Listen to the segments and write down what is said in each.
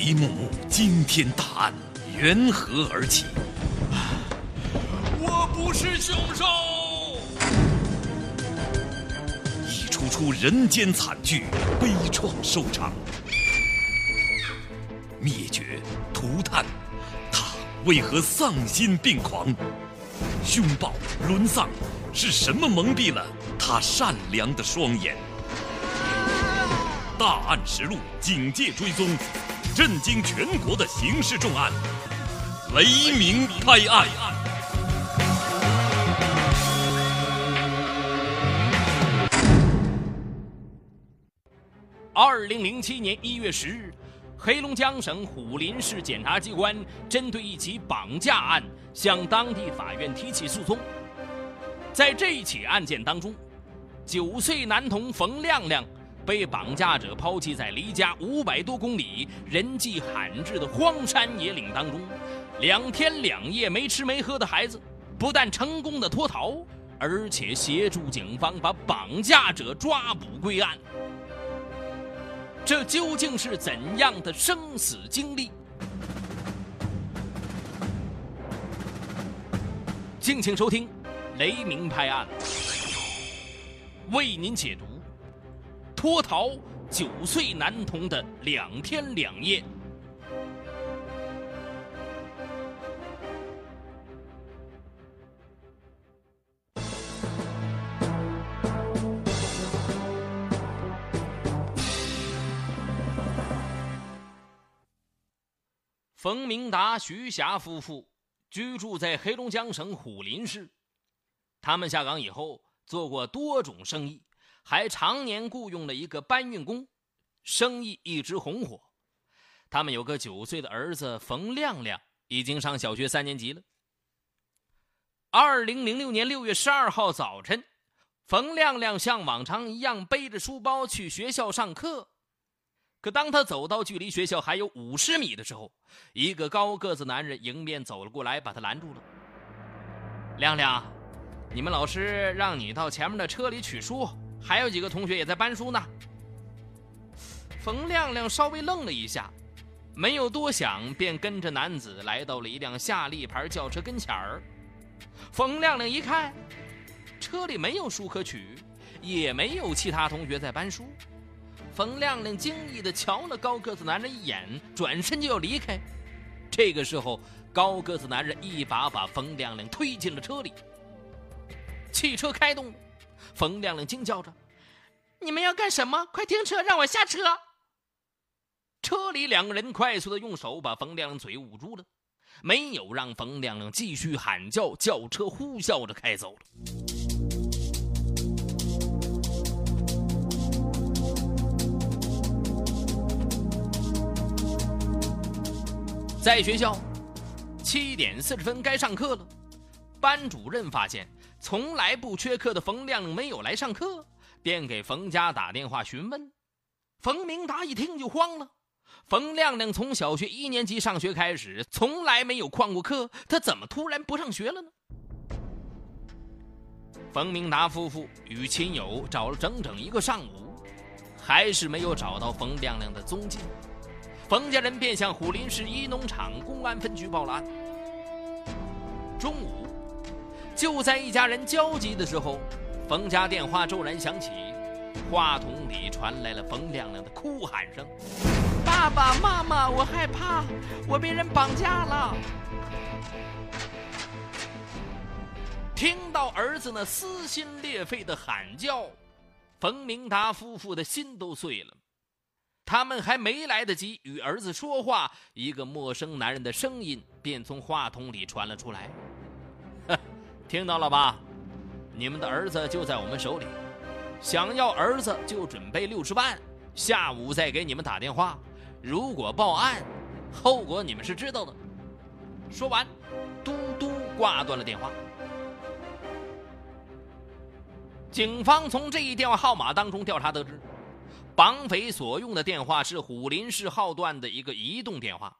一幕幕惊天大案缘何而起？我不是凶手！一出出人间惨剧，悲怆收场。灭绝、涂炭，他为何丧心病狂？凶暴、沦丧，是什么蒙蔽了他善良的双眼？大案实录，警戒追踪，震惊全国的刑事重案——雷鸣拍案。二零零七年一月十日，黑龙江省虎林市检察机关针对一起绑架案向当地法院提起诉讼。在这一起案件当中，九岁男童冯亮亮被绑架者抛弃在离家五百多公里、人迹罕至的荒山野岭当中，两天两夜没吃没喝的孩子，不但成功的脱逃，而且协助警方把绑架者抓捕归案。这究竟是怎样的生死经历？敬请收听《雷鸣拍案》，为您解读脱逃九岁男童的两天两夜。冯明达、徐霞夫妇居住在黑龙江省虎林市。他们下岗以后做过多种生意，还常年雇佣了一个搬运工，生意一直红火。他们有个九岁的儿子冯亮亮，已经上小学三年级了。二零零六年六月十二号早晨，冯亮亮像往常一样背着书包去学校上课。可当他走到距离学校还有五十米的时候，一个高个子男人迎面走了过来，把他拦住了。亮亮，你们老师让你到前面的车里取书，还有几个同学也在搬书呢。冯亮亮稍微愣了一下，没有多想，便跟着男子来到了一辆夏利牌轿车跟前儿。冯亮亮一看，车里没有书可取，也没有其他同学在搬书。冯亮亮惊异地瞧了高个子男人一眼，转身就要离开。这个时候，高个子男人一把把冯亮亮推进了车里。汽车开动，冯亮亮惊叫着：“你们要干什么？快停车，让我下车！”车里两个人快速的用手把冯亮亮嘴捂住了，没有让冯亮亮继续喊叫，轿车呼啸着开走了。在学校，七点四十分该上课了。班主任发现从来不缺课的冯亮亮没有来上课，便给冯家打电话询问。冯明达一听就慌了。冯亮亮从小学一年级上学开始，从来没有旷过课，他怎么突然不上学了呢？冯明达夫妇与亲友找了整整一个上午，还是没有找到冯亮亮的踪迹。冯家人便向虎林市一农场公安分局报了案。中午，就在一家人焦急的时候，冯家电话骤然响起，话筒里传来了冯亮亮的哭喊声：“爸爸妈妈，我害怕，我被人绑架了！”听到儿子那撕心裂肺的喊叫，冯明达夫妇的心都碎了。他们还没来得及与儿子说话，一个陌生男人的声音便从话筒里传了出来：“听到了吧？你们的儿子就在我们手里，想要儿子就准备六十万，下午再给你们打电话。如果报案，后果你们是知道的。”说完，嘟嘟挂断了电话。警方从这一电话号码当中调查得知。绑匪所用的电话是虎林市号段的一个移动电话，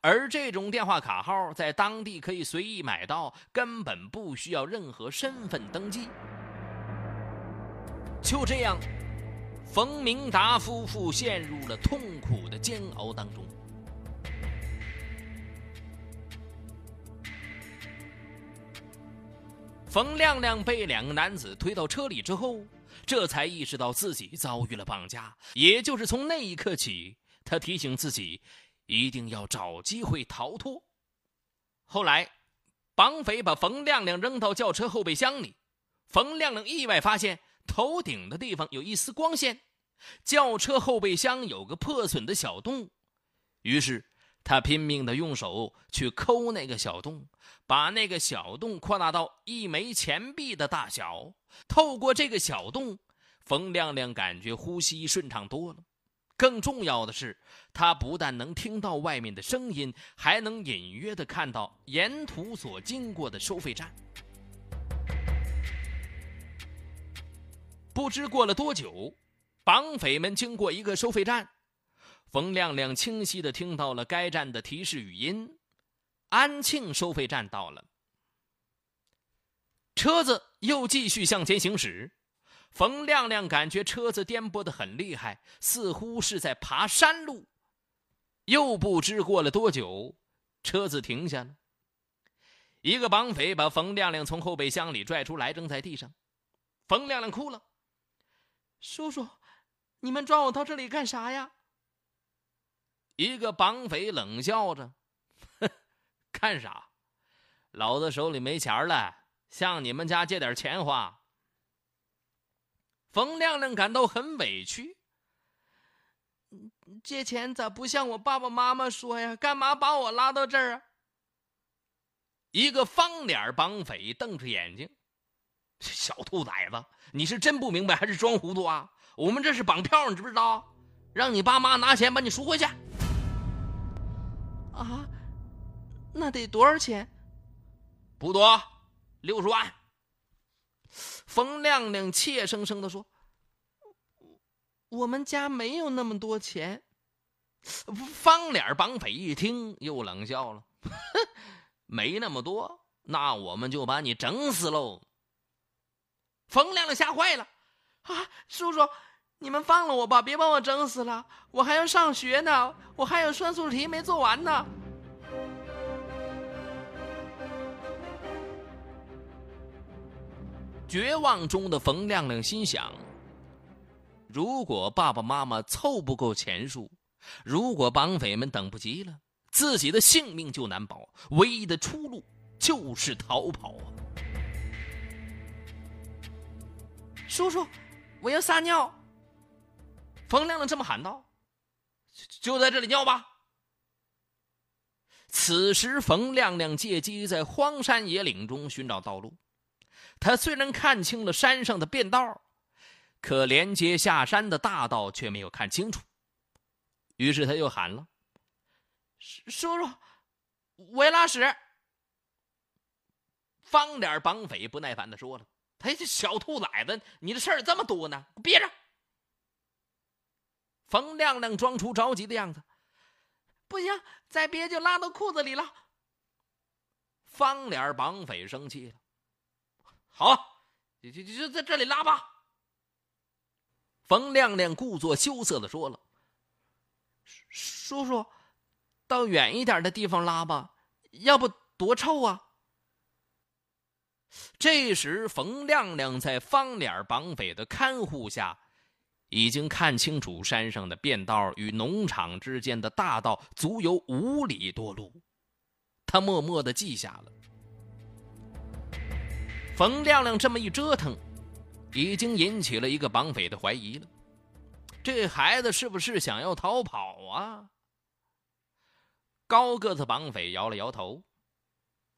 而这种电话卡号在当地可以随意买到根本不需要任何身份登记。就这样冯明达夫妇陷入了痛苦的煎熬当中。冯亮亮被两个男子推到车里之后这才意识到自己遭遇了绑架也就是从那一刻起他提醒自己一定要找机会逃脱。后来，绑匪把冯亮亮扔到轿车后备箱里，冯亮亮意外发现头顶的地方有一丝光线，轿车后备箱有个破损的小洞，于是。他拼命的用手去抠那个小洞，把那个小洞扩大到一枚钱币的大小。透过这个小洞，冯亮亮感觉呼吸顺畅多了。更重要的是，他不但能听到外面的声音，还能隐约的看到沿途所经过的收费站。不知过了多久，绑匪们经过一个收费站。冯亮亮清晰的听到了该站的提示语音：“安庆收费站到了。”车子又继续向前行驶。冯亮亮感觉车子颠簸的很厉害，似乎是在爬山路。又不知过了多久，车子停下了。一个绑匪把冯亮亮从后备箱里拽出来，扔在地上。冯亮亮哭了：“叔叔，你们抓我到这里干啥呀？”一个绑匪冷笑着：“ 干啥？老子手里没钱了，向你们家借点钱花。”冯亮亮感到很委屈：“借钱咋不向我爸爸妈妈说呀？干嘛把我拉到这儿啊？”一个方脸绑匪瞪着眼睛：“小兔崽子，你是真不明白还是装糊涂啊？我们这是绑票，你知不知道？让你爸妈拿钱把你赎回去。”啊，那得多少钱？不多，六十万。冯亮亮怯生生的说：“我们家没有那么多钱。”方脸绑匪一听又冷笑了：“ 没那么多，那我们就把你整死喽！”冯亮亮吓坏了：“啊，叔叔！”你们放了我吧，别把我整死了！我还要上学呢，我还有算术题没做完呢。绝望中的冯亮亮心想：如果爸爸妈妈凑不够钱数，如果绑匪们等不及了，自己的性命就难保。唯一的出路就是逃跑啊！叔叔，我要撒尿。冯亮亮这么喊道：“就在这里尿吧。”此时，冯亮亮借机在荒山野岭中寻找道路。他虽然看清了山上的便道，可连接下山的大道却没有看清楚。于是他又喊了：“叔叔，我要拉屎。”方脸绑匪不耐烦的说了：“他这小兔崽子，你的事儿这么多呢，憋着。”冯亮亮装出着急的样子，不行，再憋就拉到裤子里了。方脸绑匪生气了，好，就就就在这里拉吧。冯亮亮故作羞涩的说了：“叔叔，到远一点的地方拉吧，要不多臭啊。”这时，冯亮亮在方脸绑匪的看护下。已经看清楚山上的便道与农场之间的大道足有五里多路，他默默的记下了。冯亮亮这么一折腾，已经引起了一个绑匪的怀疑了。这孩子是不是想要逃跑啊？高个子绑匪摇了摇头：“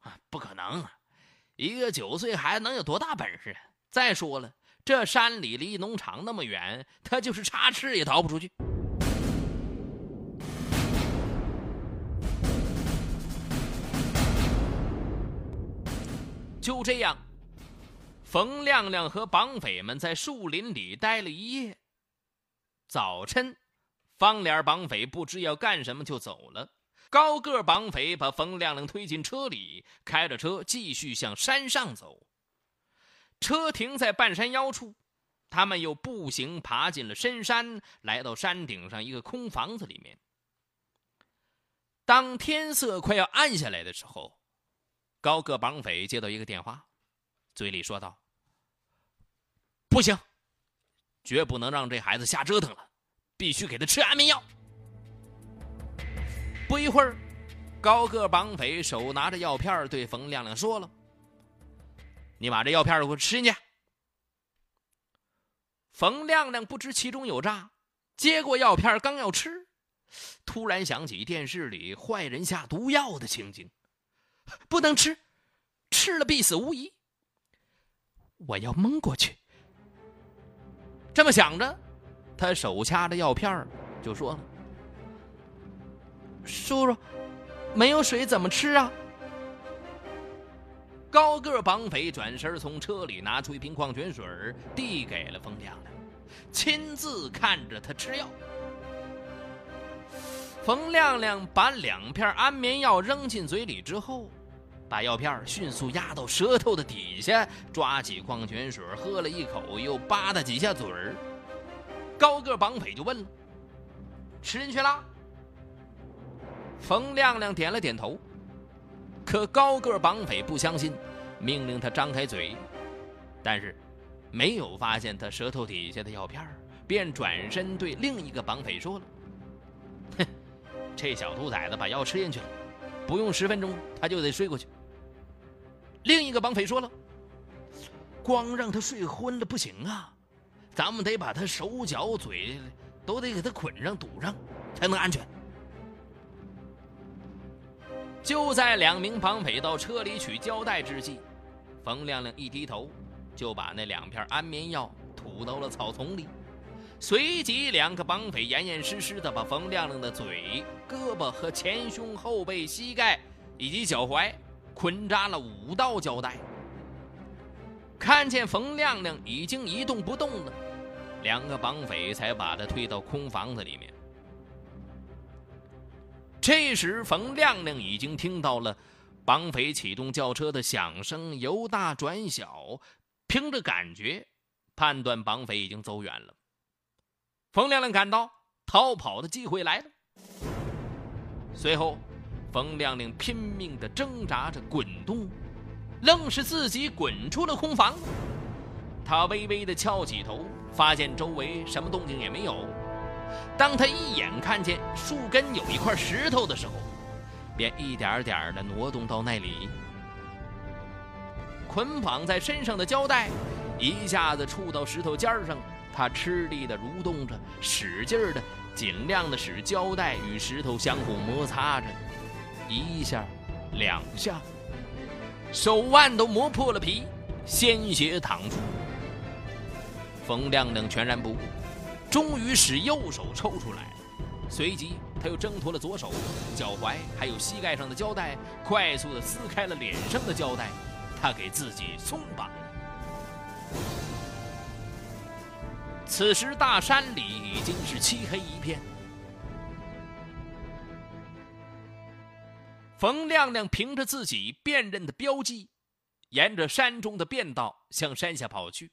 啊，不可能！一个九岁孩子能有多大本事？再说了。”这山里离农场那么远，他就是插翅也逃不出去。就这样，冯亮亮和绑匪们在树林里待了一夜。早晨，方脸绑匪不知要干什么就走了。高个绑匪把冯亮亮推进车里，开着车继续向山上走。车停在半山腰处，他们又步行爬进了深山，来到山顶上一个空房子里面。当天色快要暗下来的时候，高个绑匪接到一个电话：“嘴里说道：“不行，绝不能让这孩子瞎折腾了，必须给他吃安眠药。”不一会儿，高个绑匪手拿着药片对冯亮亮说了：“你把这药片给我吃进去。”冯亮亮不知其中有诈，接过药片刚要吃，突然想起电视里坏人下毒药的情景，不能吃，吃了必死无疑。我要蒙过去。这么想着，他手掐着药片就说了：“叔叔，没有水怎么吃啊？”高个绑匪转身从车里拿出一瓶矿泉水递给了冯亮亮，亲自看着他吃药。冯亮亮把两片安眠药扔进嘴里之后。把药片迅速压到舌头的底下，抓起矿泉水喝了一口，又吧嗒几下嘴儿。高个绑匪就问了：“吃进去了？”冯亮亮点了点头。可高个绑匪不相信，命令他张开嘴，但是没有发现他舌头底下的药片，便转身对另一个绑匪说了：“哼，这小兔崽子把药吃进去了，不用十分钟他就得睡过去。”另一个绑匪说了：“光让他睡昏了不行啊，咱们得把他手脚嘴都得给他捆上堵上，才能安全。”就在两名绑匪到车里取胶带之际，冯亮亮一低头，就把那两片安眠药吐到了草丛里。随即，两个绑匪严严实实的把冯亮亮的嘴、胳膊和前胸、后背、膝盖以及脚踝。捆扎了五道胶带，看见冯亮亮已经一动不动了，两个绑匪才把他推到空房子里面。这时，冯亮亮已经听到了绑匪启动轿车的响声，由大转小，凭着感觉判断绑匪已经走远了。冯亮亮感到逃跑的机会来了，随后。冯亮亮拼命地挣扎着滚动，愣是自己滚出了空房。他微微地翘起头，发现周围什么动静也没有。当他一眼看见树根有一块石头的时候，便一点点地挪动到那里。捆绑在身上的胶带一下子触到石头尖上，他吃力地蠕动着，使劲地、尽量地使胶带与石头相互摩擦着。一下，两下，手腕都磨破了皮，鲜血淌出。冯亮亮全然不顾，终于使右手抽出来。随即，他又挣脱了左手、脚踝还有膝盖上的胶带，快速的撕开了脸上的胶带，他给自己松绑。此时，大山里已经是漆黑一片。冯亮亮凭着自己辨认的标记，沿着山中的便道向山下跑去。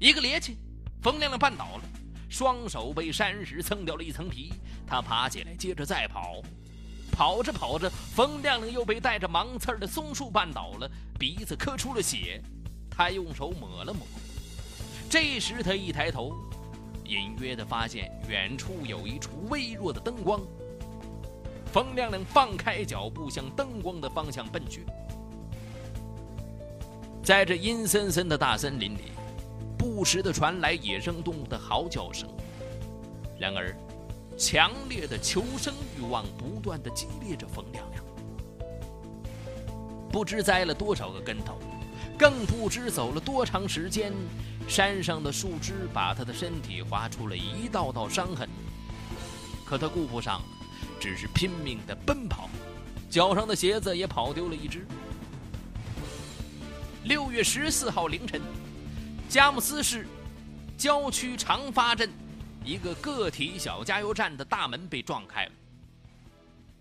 一个趔趄，冯亮亮绊倒了，双手被山石蹭掉了一层皮。他爬起来，接着再跑。跑着跑着，冯亮亮又被带着芒刺的松树绊倒了，鼻子磕出了血。他用手抹了抹。这时他一抬头，隐约的发现远处有一处微弱的灯光。冯亮亮放开脚步，向灯光的方向奔去。在这阴森森的大森林里，不时的传来野生动物的嚎叫声。然而，强烈的求生欲望不断的激励着冯亮亮。不知栽了多少个跟头，更不知走了多长时间，山上的树枝把他的身体划出了一道道伤痕。可他顾不上。只是拼命的奔跑，脚上的鞋子也跑丢了一只。六月十四号凌晨，佳木斯市郊区长发镇一个个体小加油站的大门被撞开了，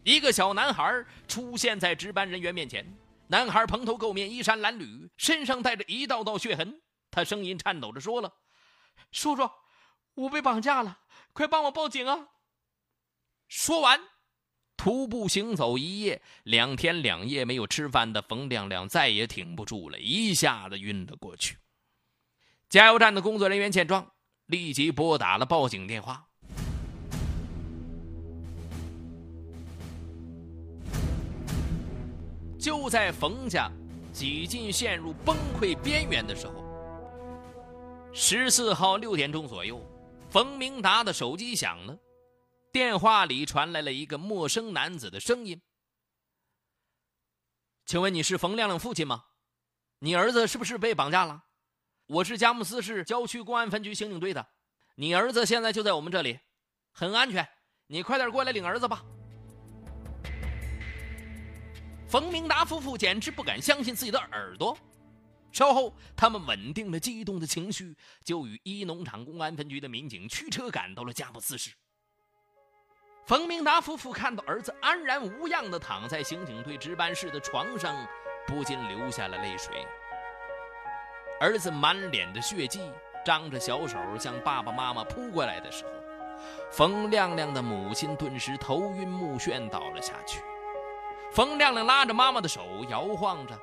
一个小男孩出现在值班人员面前。男孩蓬头垢面，衣衫褴褛，身上带着一道道血痕。他声音颤抖着说了：“叔叔，我被绑架了，快帮我报警啊！”说完，徒步行走一夜，两天两夜没有吃饭的冯亮亮再也挺不住了，一下子晕了过去。加油站的工作人员见状，立即拨打了报警电话。就在冯家几近陷入崩溃边缘的时候，十四号六点钟左右，冯明达的手机响了。电话里传来了一个陌生男子的声音：“请问你是冯亮亮父亲吗？你儿子是不是被绑架了？我是佳木斯市郊区公安分局刑警队的，你儿子现在就在我们这里，很安全，你快点过来领儿子吧。”冯明达夫妇简直不敢相信自己的耳朵。稍后，他们稳定了激动的情绪，就与一农场公安分局的民警驱车赶到了佳木斯市。冯明达夫妇看到儿子安然无恙地躺在刑警队值班室的床上，不禁流下了泪水。儿子满脸的血迹，张着小手向爸爸妈妈扑过来的时候，冯亮亮的母亲顿时头晕目眩倒了下去。冯亮亮拉着妈妈的手，摇晃着：“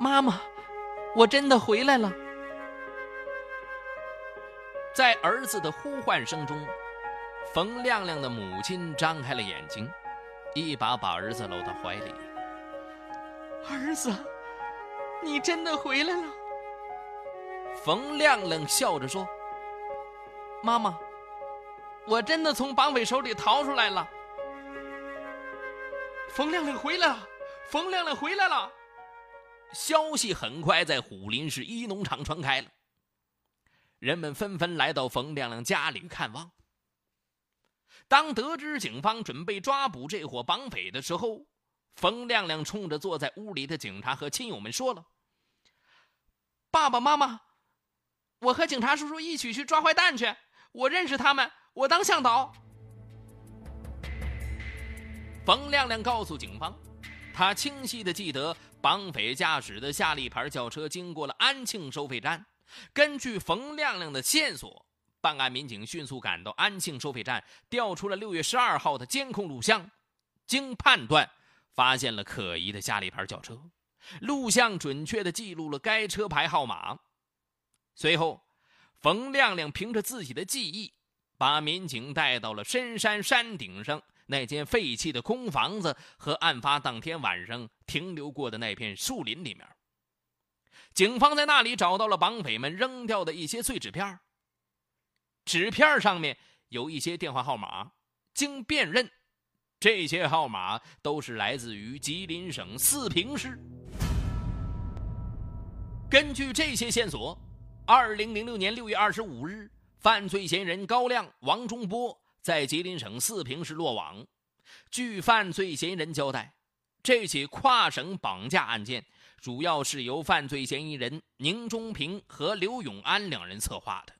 妈妈，我真的回来了。”在儿子的呼唤声中。冯亮亮的母亲张开了眼睛，一把把儿子搂到怀里。儿子，你真的回来了。冯亮亮笑着说：“妈妈，我真的从绑匪手里逃出来了。”冯亮亮回来了，冯亮亮回来了。消息很快在虎林市一农场传开了，人们纷纷来到冯亮亮家里看望。当得知警方准备抓捕这伙绑匪的时候，冯亮亮冲着坐在屋里的警察和亲友们说了：“爸爸妈妈，我和警察叔叔一起去抓坏蛋去，我认识他们，我当向导。”冯亮亮告诉警方，他清晰的记得绑匪驾驶的夏利牌轿车经过了安庆收费站，根据冯亮亮的线索。办案民警迅速赶到安庆收费站，调出了六月十二号的监控录像。经判断，发现了可疑的夏利牌轿车，录像准确地记录了该车牌号码。随后，冯亮亮凭着自己的记忆，把民警带到了深山山顶上那间废弃的空房子和案发当天晚上停留过的那片树林里面。警方在那里找到了绑匪们扔掉的一些碎纸片纸片上面有一些电话号码，经辨认，这些号码都是来自于吉林省四平市。根据这些线索，二零零六年六月二十五日，犯罪嫌疑人高亮、王忠波在吉林省四平市落网。据犯罪嫌疑人交代，这起跨省绑架案件主要是由犯罪嫌疑人宁忠平和刘永安两人策划的。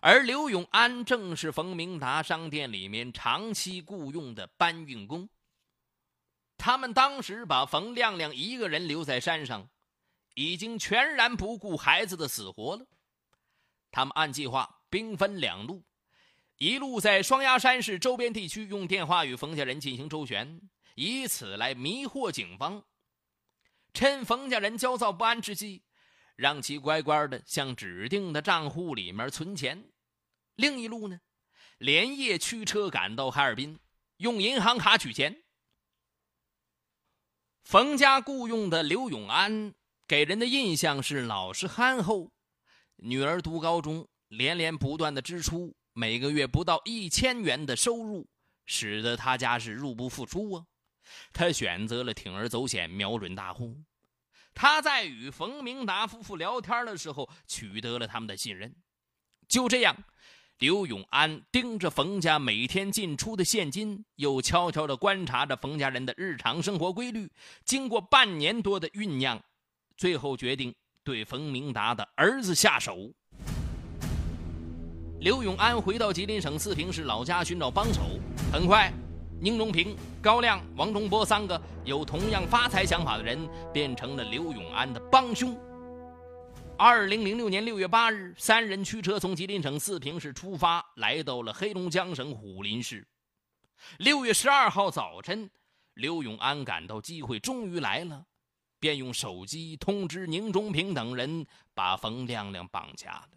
而刘永安正是冯明达商店里面长期雇佣的搬运工。他们当时把冯亮亮一个人留在山上，已经全然不顾孩子的死活了。他们按计划兵分两路，一路在双鸭山市周边地区用电话与冯家人进行周旋，以此来迷惑警方，趁冯家人焦躁不安之际。让其乖乖的向指定的账户里面存钱。另一路呢，连夜驱车赶到哈尔滨，用银行卡取钱。冯家雇佣的刘永安给人的印象是老实憨厚，女儿读高中，连连不断的支出，每个月不到一千元的收入，使得他家是入不敷出啊。他选择了铤而走险，瞄准大户。他在与冯明达夫妇聊天的时候，取得了他们的信任。就这样，刘永安盯着冯家每天进出的现金，又悄悄地观察着冯家人的日常生活规律。经过半年多的酝酿，最后决定对冯明达的儿子下手。刘永安回到吉林省四平市老家寻找帮手，很快。宁荣平、高亮、王忠波三个有同样发财想法的人，变成了刘永安的帮凶。二零零六年六月八日，三人驱车从吉林省四平市出发，来到了黑龙江省虎林市。六月十二号早晨，刘永安感到机会终于来了，便用手机通知宁中平等人把冯亮亮绑架了。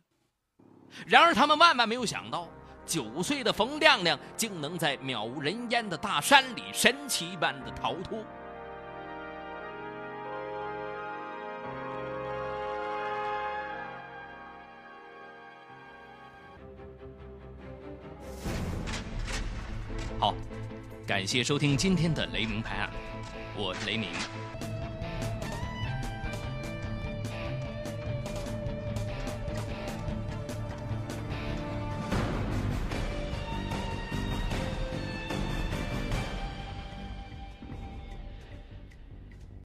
然而，他们万万没有想到，九岁的冯亮亮竟能在渺无人烟的大山里神奇般的逃脱。好，感谢收听今天的雷鸣拍案，我是雷鸣。